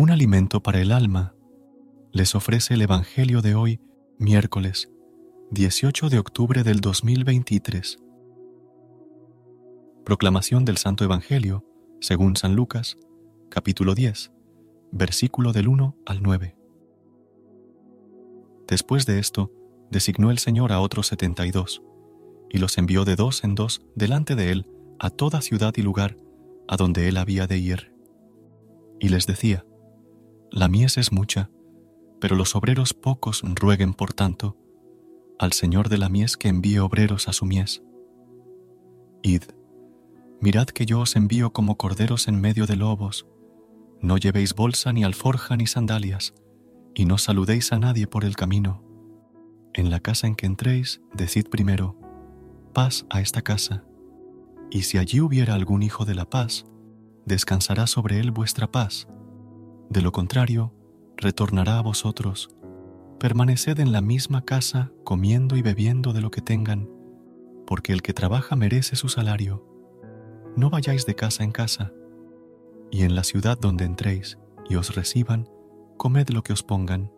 Un alimento para el alma, les ofrece el Evangelio de hoy, miércoles 18 de octubre del 2023. Proclamación del Santo Evangelio, según San Lucas, capítulo 10, versículo del 1 al 9. Después de esto, designó el Señor a otros setenta y dos, y los envió de dos en dos delante de él a toda ciudad y lugar a donde él había de ir. Y les decía, la mies es mucha, pero los obreros pocos rueguen por tanto al Señor de la mies que envíe obreros a su mies. Id, mirad que yo os envío como corderos en medio de lobos, no llevéis bolsa ni alforja ni sandalias, y no saludéis a nadie por el camino. En la casa en que entréis, decid primero, paz a esta casa, y si allí hubiera algún hijo de la paz, descansará sobre él vuestra paz de lo contrario, retornará a vosotros. Permaneced en la misma casa comiendo y bebiendo de lo que tengan, porque el que trabaja merece su salario. No vayáis de casa en casa, y en la ciudad donde entréis y os reciban, comed lo que os pongan.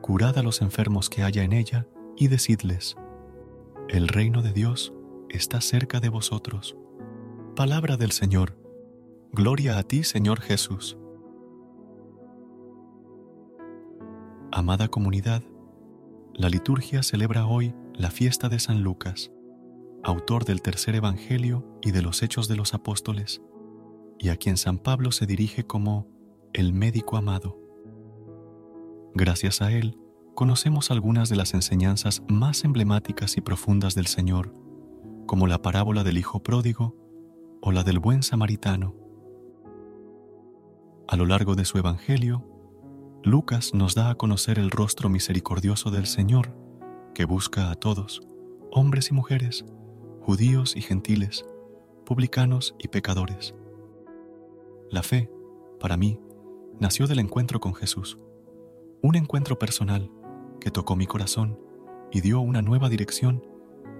Curad a los enfermos que haya en ella y decidles, el reino de Dios está cerca de vosotros. Palabra del Señor. Gloria a ti, Señor Jesús. Amada comunidad, la liturgia celebra hoy la fiesta de San Lucas, autor del tercer Evangelio y de los Hechos de los Apóstoles, y a quien San Pablo se dirige como el médico amado. Gracias a él, conocemos algunas de las enseñanzas más emblemáticas y profundas del Señor, como la parábola del Hijo Pródigo o la del buen samaritano. A lo largo de su Evangelio, Lucas nos da a conocer el rostro misericordioso del Señor, que busca a todos, hombres y mujeres, judíos y gentiles, publicanos y pecadores. La fe, para mí, nació del encuentro con Jesús, un encuentro personal que tocó mi corazón y dio una nueva dirección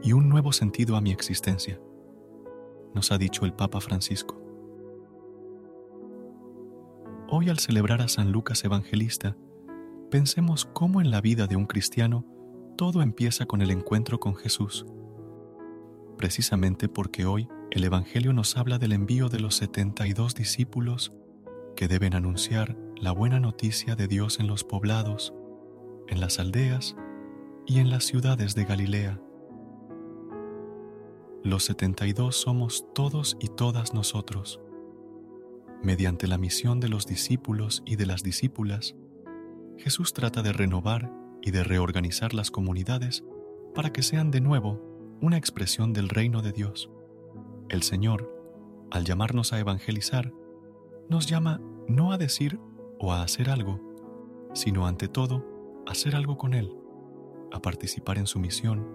y un nuevo sentido a mi existencia, nos ha dicho el Papa Francisco. Hoy al celebrar a San Lucas Evangelista, pensemos cómo en la vida de un cristiano todo empieza con el encuentro con Jesús. Precisamente porque hoy el Evangelio nos habla del envío de los 72 discípulos que deben anunciar la buena noticia de Dios en los poblados, en las aldeas y en las ciudades de Galilea. Los 72 somos todos y todas nosotros Mediante la misión de los discípulos y de las discípulas, Jesús trata de renovar y de reorganizar las comunidades para que sean de nuevo una expresión del reino de Dios. El Señor, al llamarnos a evangelizar, nos llama no a decir o a hacer algo, sino ante todo a hacer algo con Él, a participar en su misión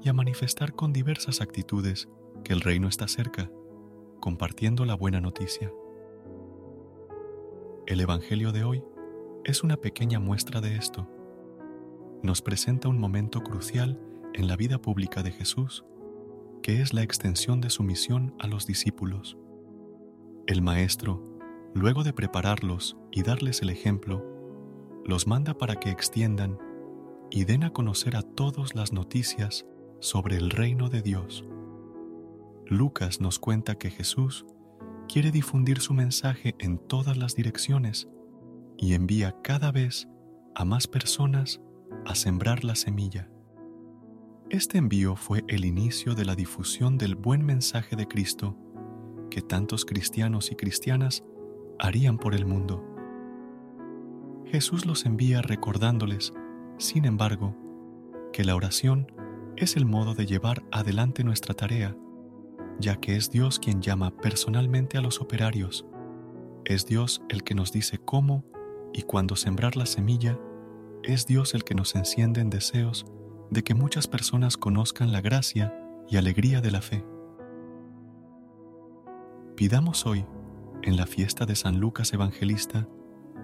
y a manifestar con diversas actitudes que el reino está cerca, compartiendo la buena noticia. El Evangelio de hoy es una pequeña muestra de esto. Nos presenta un momento crucial en la vida pública de Jesús, que es la extensión de su misión a los discípulos. El Maestro, luego de prepararlos y darles el ejemplo, los manda para que extiendan y den a conocer a todos las noticias sobre el reino de Dios. Lucas nos cuenta que Jesús quiere difundir su mensaje en todas las direcciones y envía cada vez a más personas a sembrar la semilla. Este envío fue el inicio de la difusión del buen mensaje de Cristo que tantos cristianos y cristianas harían por el mundo. Jesús los envía recordándoles, sin embargo, que la oración es el modo de llevar adelante nuestra tarea, ya que es Dios quien llama personalmente a los operarios. Es Dios el que nos dice cómo y cuándo sembrar la semilla, es Dios el que nos enciende en deseos de que muchas personas conozcan la gracia y alegría de la fe. Pidamos hoy, en la fiesta de San Lucas Evangelista,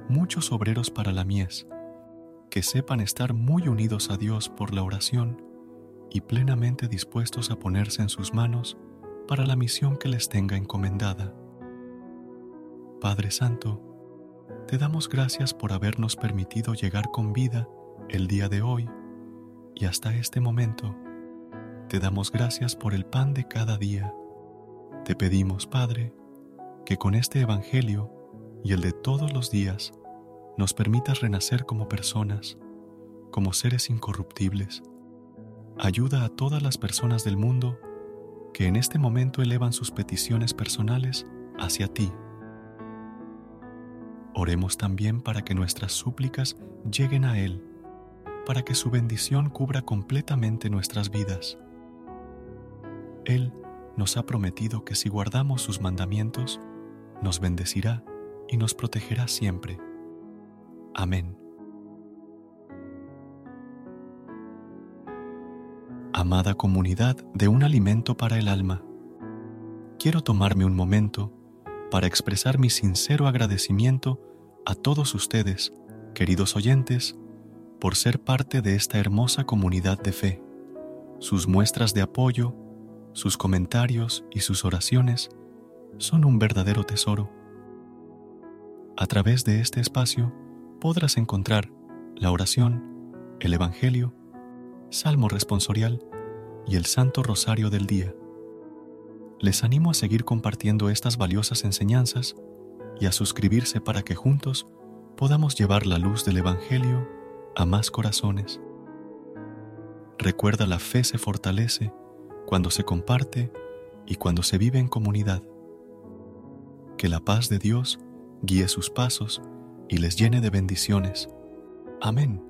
muchos obreros para la mies, que sepan estar muy unidos a Dios por la oración y plenamente dispuestos a ponerse en sus manos para la misión que les tenga encomendada. Padre Santo, te damos gracias por habernos permitido llegar con vida el día de hoy y hasta este momento. Te damos gracias por el pan de cada día. Te pedimos, Padre, que con este Evangelio y el de todos los días nos permitas renacer como personas, como seres incorruptibles. Ayuda a todas las personas del mundo que en este momento elevan sus peticiones personales hacia ti. Oremos también para que nuestras súplicas lleguen a Él, para que su bendición cubra completamente nuestras vidas. Él nos ha prometido que si guardamos sus mandamientos, nos bendecirá y nos protegerá siempre. Amén. Amada comunidad de un alimento para el alma, quiero tomarme un momento para expresar mi sincero agradecimiento a todos ustedes, queridos oyentes, por ser parte de esta hermosa comunidad de fe. Sus muestras de apoyo, sus comentarios y sus oraciones son un verdadero tesoro. A través de este espacio podrás encontrar la oración, el Evangelio, Salmo responsorial y el Santo Rosario del día. Les animo a seguir compartiendo estas valiosas enseñanzas y a suscribirse para que juntos podamos llevar la luz del Evangelio a más corazones. Recuerda la fe se fortalece cuando se comparte y cuando se vive en comunidad que la paz de Dios guíe sus pasos y les llene de bendiciones. Amén.